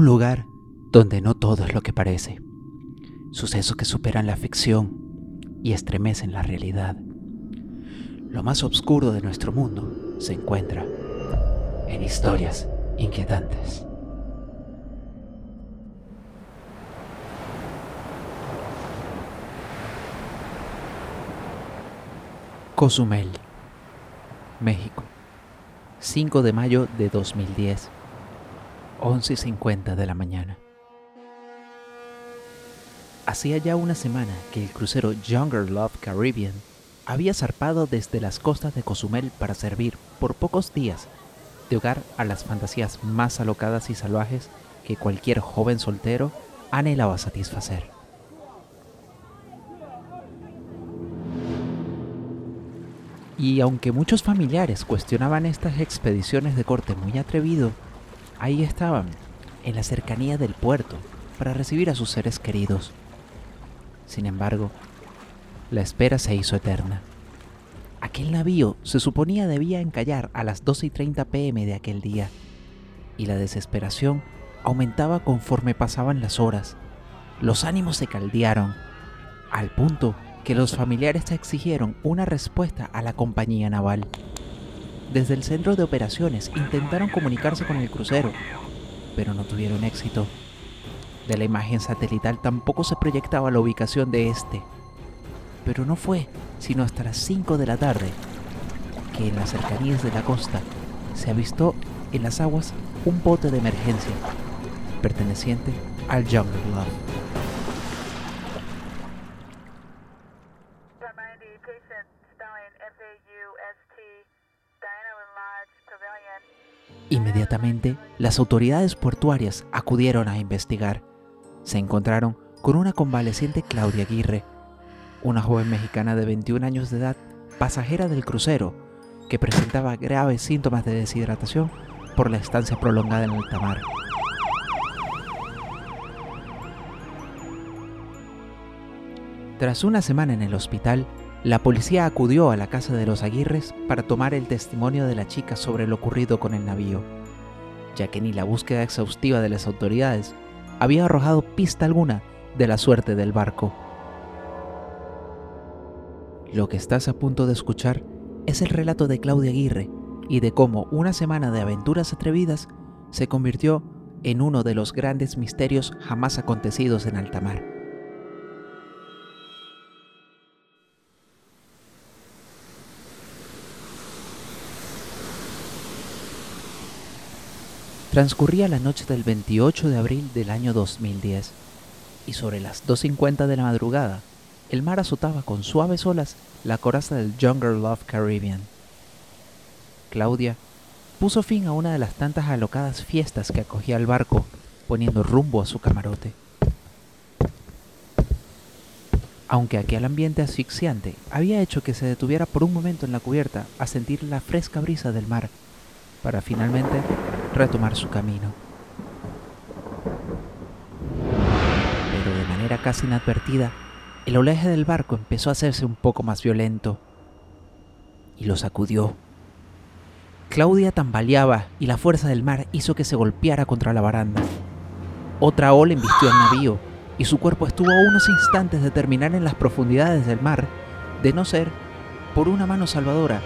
un lugar donde no todo es lo que parece. Sucesos que superan la ficción y estremecen la realidad. Lo más oscuro de nuestro mundo se encuentra en historias inquietantes. Cozumel, México, 5 de mayo de 2010, 11.50 de la mañana. Hacía ya una semana que el crucero Younger Love Caribbean había zarpado desde las costas de Cozumel para servir por pocos días de hogar a las fantasías más alocadas y salvajes que cualquier joven soltero anhelaba satisfacer. Y aunque muchos familiares cuestionaban estas expediciones de corte muy atrevido, ahí estaban, en la cercanía del puerto, para recibir a sus seres queridos. Sin embargo, la espera se hizo eterna. Aquel navío se suponía debía encallar a las 12 y 30 pm de aquel día, y la desesperación aumentaba conforme pasaban las horas. Los ánimos se caldearon, al punto que los familiares exigieron una respuesta a la compañía naval. Desde el centro de operaciones intentaron comunicarse con el crucero, pero no tuvieron éxito. De la imagen satelital tampoco se proyectaba la ubicación de este. Pero no fue sino hasta las 5 de la tarde que en las cercanías de la costa se avistó en las aguas un bote de emergencia perteneciente al Jungle Love. Inmediatamente, las autoridades portuarias acudieron a investigar. Se encontraron con una convaleciente Claudia Aguirre, una joven mexicana de 21 años de edad, pasajera del crucero, que presentaba graves síntomas de deshidratación por la estancia prolongada en alta mar. Tras una semana en el hospital, la policía acudió a la casa de los Aguirres para tomar el testimonio de la chica sobre lo ocurrido con el navío, ya que ni la búsqueda exhaustiva de las autoridades había arrojado pista alguna de la suerte del barco. Lo que estás a punto de escuchar es el relato de Claudia Aguirre y de cómo una semana de aventuras atrevidas se convirtió en uno de los grandes misterios jamás acontecidos en alta mar. Transcurría la noche del 28 de abril del año 2010 y sobre las 2.50 de la madrugada el mar azotaba con suaves olas la coraza del Younger Love Caribbean. Claudia puso fin a una de las tantas alocadas fiestas que acogía el barco, poniendo rumbo a su camarote. Aunque aquel ambiente asfixiante había hecho que se detuviera por un momento en la cubierta a sentir la fresca brisa del mar, para finalmente retomar su camino. Pero de manera casi inadvertida, el oleaje del barco empezó a hacerse un poco más violento y lo sacudió. Claudia tambaleaba y la fuerza del mar hizo que se golpeara contra la baranda. Otra ola embistió al navío y su cuerpo estuvo unos instantes de terminar en las profundidades del mar, de no ser por una mano salvadora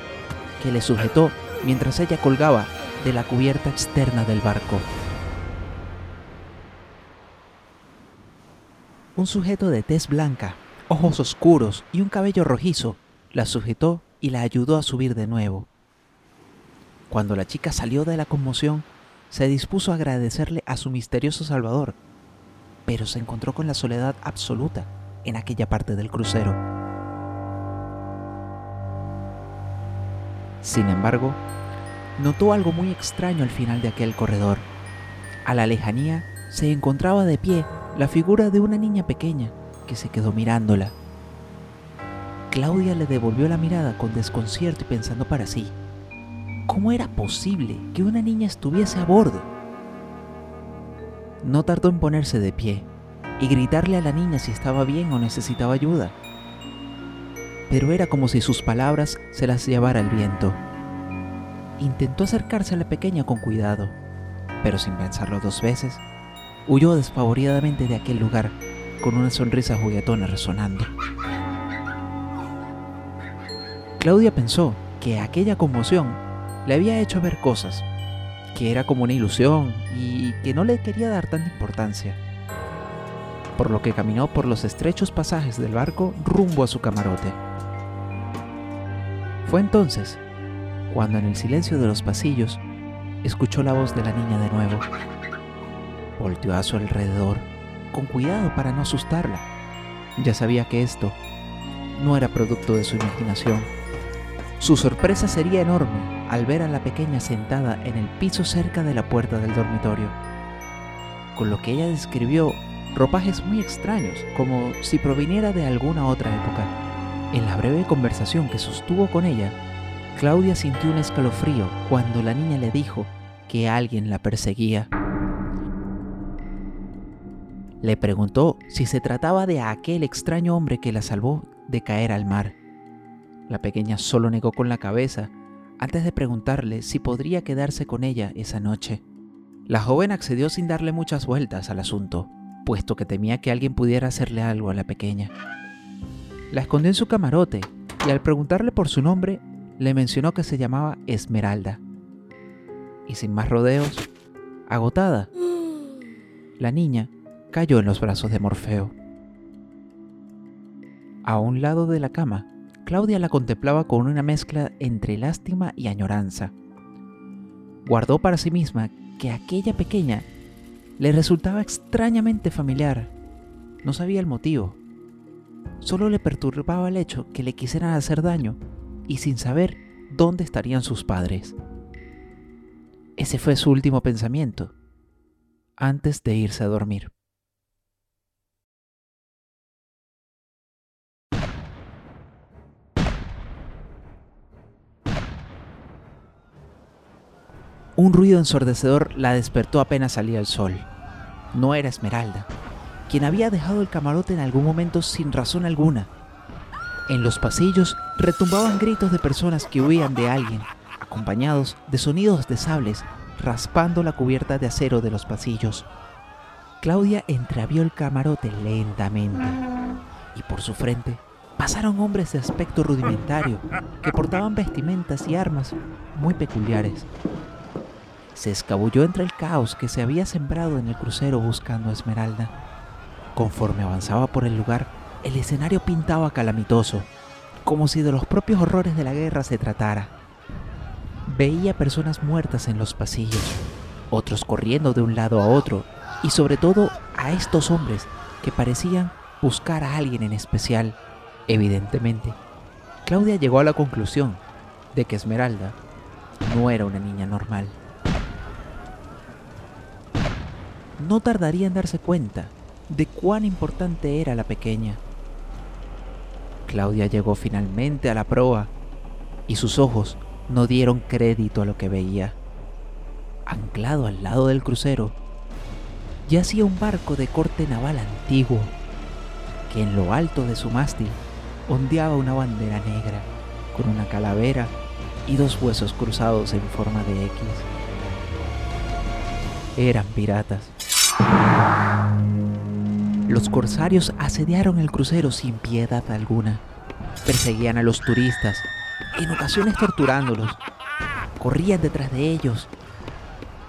que le sujetó mientras ella colgaba de la cubierta externa del barco. Un sujeto de tez blanca, ojos oscuros y un cabello rojizo la sujetó y la ayudó a subir de nuevo. Cuando la chica salió de la conmoción, se dispuso a agradecerle a su misterioso salvador, pero se encontró con la soledad absoluta en aquella parte del crucero. Sin embargo, notó algo muy extraño al final de aquel corredor. A la lejanía se encontraba de pie la figura de una niña pequeña que se quedó mirándola. Claudia le devolvió la mirada con desconcierto y pensando para sí, ¿cómo era posible que una niña estuviese a bordo? No tardó en ponerse de pie y gritarle a la niña si estaba bien o necesitaba ayuda. Pero era como si sus palabras se las llevara el viento. Intentó acercarse a la pequeña con cuidado, pero sin pensarlo dos veces, huyó despavoridamente de aquel lugar con una sonrisa juguetona resonando. Claudia pensó que aquella conmoción le había hecho ver cosas, que era como una ilusión y que no le quería dar tanta importancia. Por lo que caminó por los estrechos pasajes del barco rumbo a su camarote. Fue entonces cuando en el silencio de los pasillos escuchó la voz de la niña de nuevo. Volteó a su alrededor con cuidado para no asustarla. Ya sabía que esto no era producto de su imaginación su sorpresa sería enorme al ver a la pequeña sentada en el piso cerca de la puerta del dormitorio, con lo que ella describió ropajes muy extraños, como si proviniera de alguna otra época. En la breve conversación que sostuvo con ella, Claudia sintió un escalofrío cuando la niña le dijo que alguien la perseguía. Le preguntó si se trataba de aquel extraño hombre que la salvó de caer al mar. La pequeña solo negó con la cabeza antes de preguntarle si podría quedarse con ella esa noche. La joven accedió sin darle muchas vueltas al asunto, puesto que temía que alguien pudiera hacerle algo a la pequeña. La escondió en su camarote y al preguntarle por su nombre, le mencionó que se llamaba Esmeralda. Y sin más rodeos, agotada, la niña cayó en los brazos de Morfeo. A un lado de la cama Claudia la contemplaba con una mezcla entre lástima y añoranza. Guardó para sí misma que aquella pequeña le resultaba extrañamente familiar. No sabía el motivo. Solo le perturbaba el hecho que le quisieran hacer daño y sin saber dónde estarían sus padres. Ese fue su último pensamiento antes de irse a dormir. Un ruido ensordecedor la despertó apenas salía el sol. No era Esmeralda, quien había dejado el camarote en algún momento sin razón alguna. En los pasillos retumbaban gritos de personas que huían de alguien, acompañados de sonidos de sables raspando la cubierta de acero de los pasillos. Claudia entreabrió el camarote lentamente y por su frente pasaron hombres de aspecto rudimentario que portaban vestimentas y armas muy peculiares se escabulló entre el caos que se había sembrado en el crucero buscando Esmeralda. Conforme avanzaba por el lugar, el escenario pintaba calamitoso, como si de los propios horrores de la guerra se tratara. Veía personas muertas en los pasillos, otros corriendo de un lado a otro, y sobre todo a estos hombres que parecían buscar a alguien en especial. Evidentemente, Claudia llegó a la conclusión de que Esmeralda no era una niña normal. no tardaría en darse cuenta de cuán importante era la pequeña. Claudia llegó finalmente a la proa y sus ojos no dieron crédito a lo que veía. Anclado al lado del crucero, yacía un barco de corte naval antiguo, que en lo alto de su mástil ondeaba una bandera negra con una calavera y dos huesos cruzados en forma de X. Eran piratas. Los corsarios asediaron el crucero sin piedad alguna. Perseguían a los turistas, en ocasiones torturándolos. Corrían detrás de ellos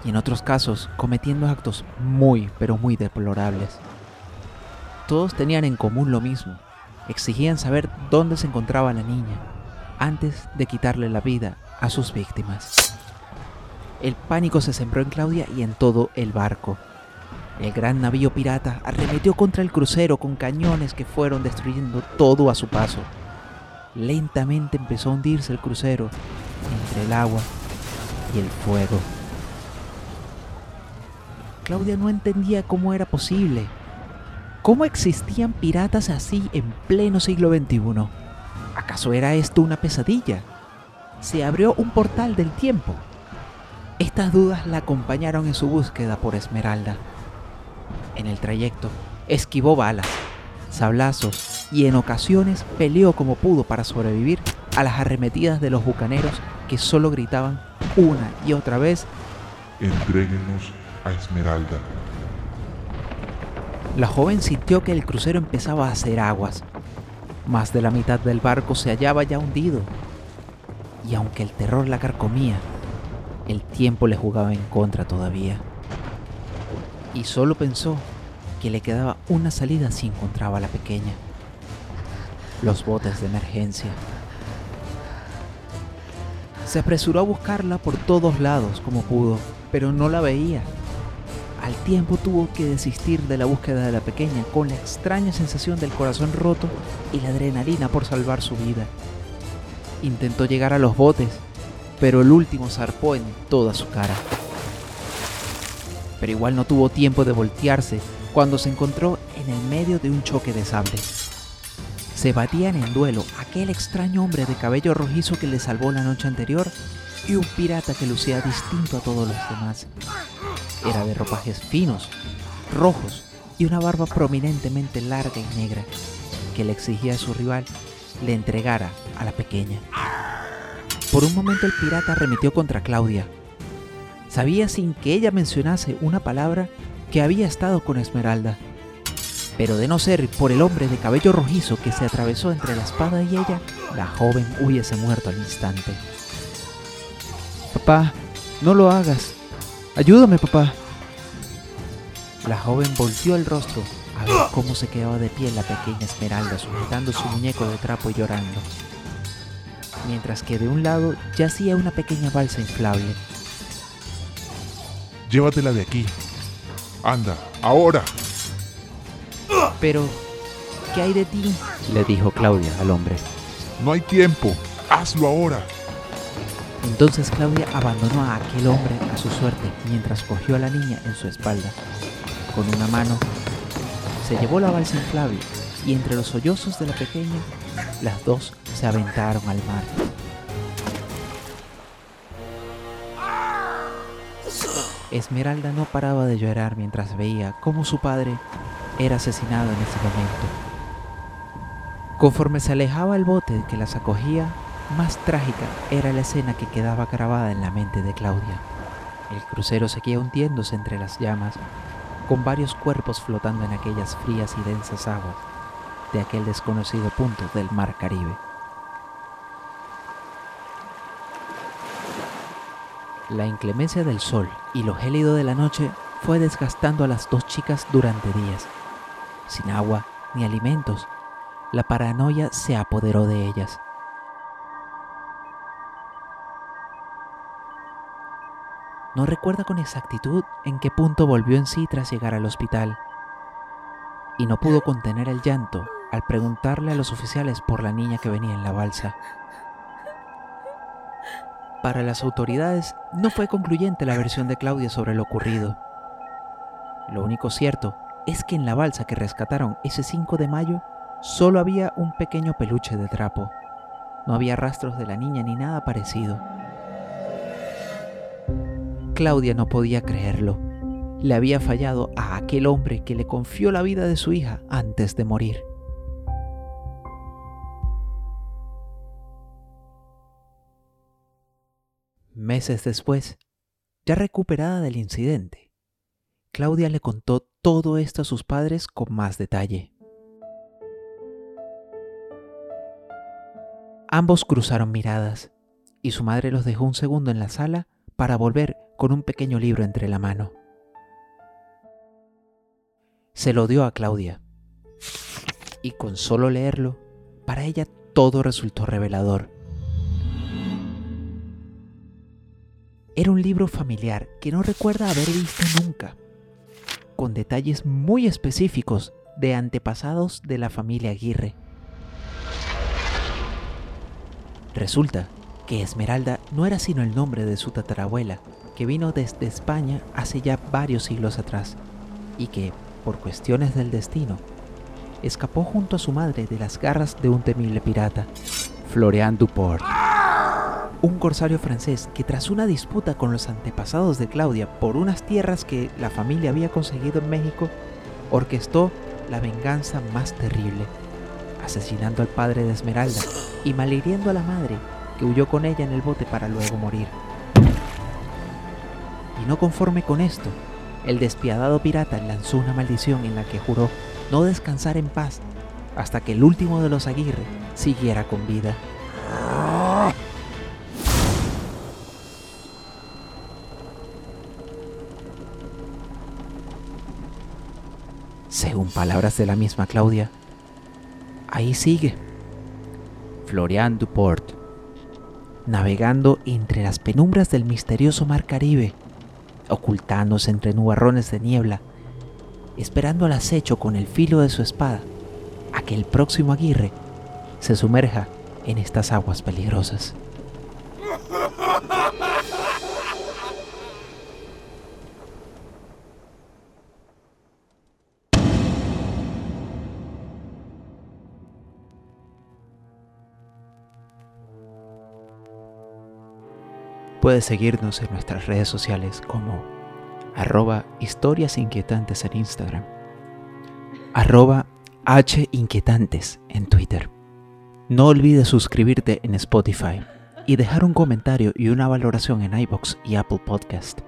y en otros casos cometiendo actos muy, pero muy deplorables. Todos tenían en común lo mismo. Exigían saber dónde se encontraba la niña antes de quitarle la vida a sus víctimas. El pánico se sembró en Claudia y en todo el barco. El gran navío pirata arremetió contra el crucero con cañones que fueron destruyendo todo a su paso. Lentamente empezó a hundirse el crucero entre el agua y el fuego. Claudia no entendía cómo era posible. ¿Cómo existían piratas así en pleno siglo XXI? ¿Acaso era esto una pesadilla? Se abrió un portal del tiempo. Estas dudas la acompañaron en su búsqueda por Esmeralda. En el trayecto, esquivó balas, sablazos y en ocasiones peleó como pudo para sobrevivir a las arremetidas de los bucaneros que solo gritaban una y otra vez: Entréguenos a Esmeralda. La joven sintió que el crucero empezaba a hacer aguas. Más de la mitad del barco se hallaba ya hundido. Y aunque el terror la carcomía, el tiempo le jugaba en contra todavía. Y solo pensó que le quedaba una salida si encontraba a la pequeña. Los botes de emergencia. Se apresuró a buscarla por todos lados como pudo, pero no la veía. Al tiempo tuvo que desistir de la búsqueda de la pequeña con la extraña sensación del corazón roto y la adrenalina por salvar su vida. Intentó llegar a los botes, pero el último zarpó en toda su cara. Pero igual no tuvo tiempo de voltearse cuando se encontró en el medio de un choque de sables. Se batían en duelo aquel extraño hombre de cabello rojizo que le salvó la noche anterior y un pirata que lucía distinto a todos los demás. Era de ropajes finos, rojos y una barba prominentemente larga y negra que le exigía a su rival le entregara a la pequeña. Por un momento el pirata arremetió contra Claudia. Sabía sin que ella mencionase una palabra que había estado con Esmeralda. Pero de no ser por el hombre de cabello rojizo que se atravesó entre la espada y ella, la joven hubiese muerto al instante. Papá, no lo hagas. Ayúdame, papá. La joven volteó el rostro a ver cómo se quedaba de pie la pequeña Esmeralda sujetando su muñeco de trapo y llorando mientras que de un lado yacía una pequeña balsa inflable. Llévatela de aquí. Anda, ahora. Pero, ¿qué hay de ti? le dijo Claudia al hombre. No hay tiempo. Hazlo ahora. Entonces Claudia abandonó a aquel hombre a su suerte mientras cogió a la niña en su espalda. Con una mano se llevó la balsa inflable y entre los sollozos de la pequeña, las dos se aventaron al mar. Esmeralda no paraba de llorar mientras veía cómo su padre era asesinado en ese momento. Conforme se alejaba el bote que las acogía, más trágica era la escena que quedaba grabada en la mente de Claudia. El crucero seguía hundiéndose entre las llamas, con varios cuerpos flotando en aquellas frías y densas aguas de aquel desconocido punto del mar Caribe. La inclemencia del sol y lo gélido de la noche fue desgastando a las dos chicas durante días. Sin agua ni alimentos, la paranoia se apoderó de ellas. No recuerda con exactitud en qué punto volvió en sí tras llegar al hospital, y no pudo contener el llanto al preguntarle a los oficiales por la niña que venía en la balsa. Para las autoridades no fue concluyente la versión de Claudia sobre lo ocurrido. Lo único cierto es que en la balsa que rescataron ese 5 de mayo solo había un pequeño peluche de trapo. No había rastros de la niña ni nada parecido. Claudia no podía creerlo. Le había fallado a aquel hombre que le confió la vida de su hija antes de morir. Meses después, ya recuperada del incidente, Claudia le contó todo esto a sus padres con más detalle. Ambos cruzaron miradas y su madre los dejó un segundo en la sala para volver con un pequeño libro entre la mano. Se lo dio a Claudia y con solo leerlo, para ella todo resultó revelador. Era un libro familiar que no recuerda haber visto nunca, con detalles muy específicos de antepasados de la familia Aguirre. Resulta que Esmeralda no era sino el nombre de su tatarabuela, que vino desde España hace ya varios siglos atrás, y que, por cuestiones del destino, escapó junto a su madre de las garras de un temible pirata, Florian Duport un corsario francés que tras una disputa con los antepasados de Claudia por unas tierras que la familia había conseguido en México, orquestó la venganza más terrible, asesinando al padre de Esmeralda y malhiriendo a la madre que huyó con ella en el bote para luego morir. Y no conforme con esto, el despiadado pirata lanzó una maldición en la que juró no descansar en paz hasta que el último de los Aguirre siguiera con vida. Según palabras de la misma Claudia, ahí sigue, Florian Duport, navegando entre las penumbras del misterioso mar Caribe, ocultándose entre nubarrones de niebla, esperando al acecho con el filo de su espada a que el próximo Aguirre se sumerja en estas aguas peligrosas. Puedes seguirnos en nuestras redes sociales como arroba historias en Instagram, arroba H Inquietantes en Twitter. No olvides suscribirte en Spotify y dejar un comentario y una valoración en iBox y Apple Podcast.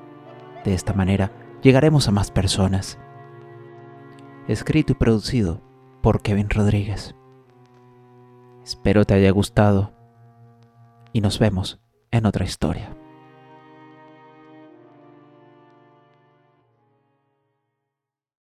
De esta manera llegaremos a más personas. Escrito y producido por Kevin Rodríguez. Espero te haya gustado y nos vemos en otra historia.